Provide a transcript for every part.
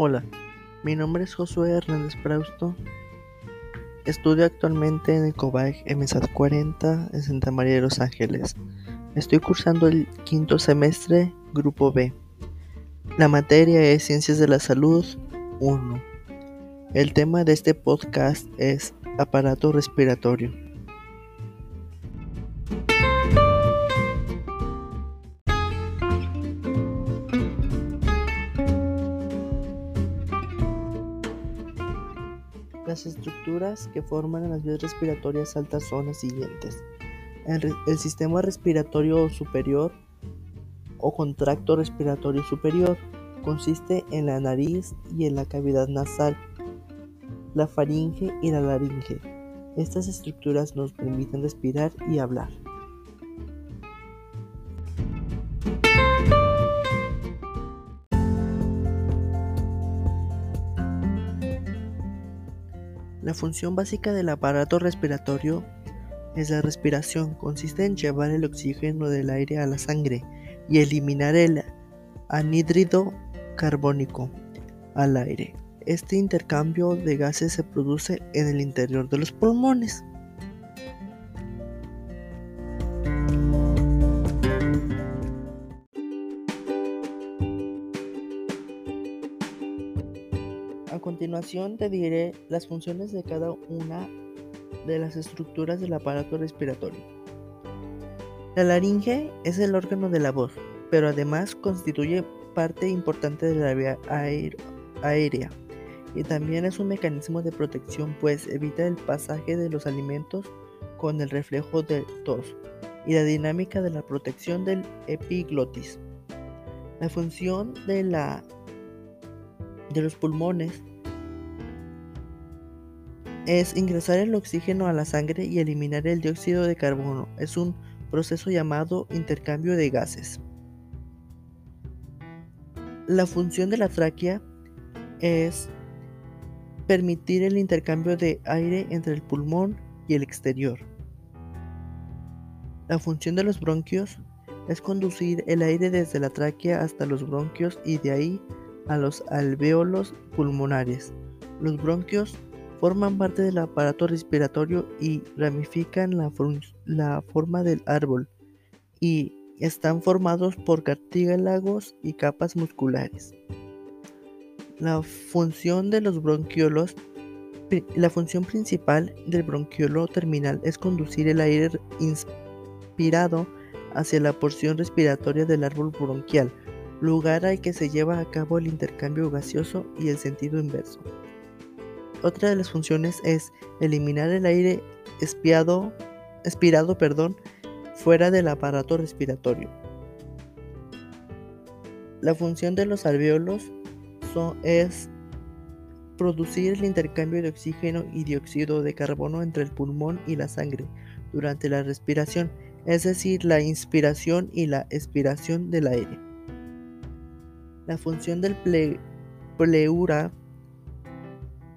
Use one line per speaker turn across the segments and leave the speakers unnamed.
Hola, mi nombre es Josué Hernández Prausto. Estudio actualmente en el COBAG MSAT 40 en Santa María de los Ángeles. Estoy cursando el quinto semestre, Grupo B. La materia es Ciencias de la Salud 1. El tema de este podcast es aparato respiratorio. Estructuras que forman las vías respiratorias altas son las siguientes. El, el, sistema respiratorio superior o contracto respiratorio superior consiste en la nariz y en la cavidad nasal, la faringe y la laringe. Estas estructuras nos permiten respirar y hablar. La función básica del aparato respiratorio es la respiración. Consiste en llevar el oxígeno del aire a la sangre y eliminar el anhídrido carbónico al aire. Este intercambio de gases se produce en el interior de los pulmones. Continuación te diré las funciones de cada una de las estructuras del aparato respiratorio. La laringe es el órgano de la voz, pero además constituye parte importante de la vía aérea y también es un mecanismo de protección pues evita el pasaje de los alimentos con el reflejo del tos y la dinámica de la protección del epiglotis. La función de, la, de los pulmones es ingresar el oxígeno a la sangre y eliminar el dióxido de carbono. Es un proceso llamado intercambio de gases. La función de la tráquea es permitir el intercambio de aire entre el pulmón y el exterior. La función de los bronquios es conducir el aire desde la tráquea hasta los bronquios y de ahí a los alvéolos pulmonares. Los bronquios forman parte del aparato respiratorio y ramifican la, forma del árbol y están formados por cartílagos y capas musculares. La función de los bronquiolos la función principal del bronquiolo terminal es conducir el aire inspirado hacia la porción respiratoria del árbol bronquial, lugar al que se lleva a cabo el intercambio gaseoso y el sentido inverso. Otra de las funciones es eliminar el aire espiado, expirado perdón, fuera del aparato respiratorio. La función de los alvéolos es producir el intercambio de oxígeno y dióxido de carbono entre el pulmón y la sangre durante la respiración, es decir, la inspiración y la expiración del aire. La función del pleura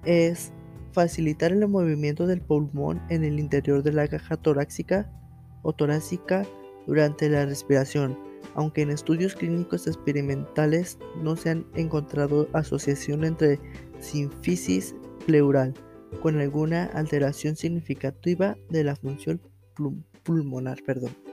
es facilitar el movimiento del pulmón en el interior de la caja torácica o torácica durante la respiración, aunque en estudios clínicos experimentales no se han encontrado asociación entre sinfisis pleural con alguna alteración significativa de la función pulmonar. Perdón.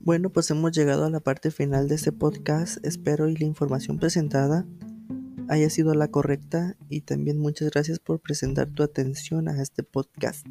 Bueno, pues hemos llegado a la parte final de este podcast. Espero y la información presentada haya sido la correcta y también muchas gracias por presentar tu atención a este podcast.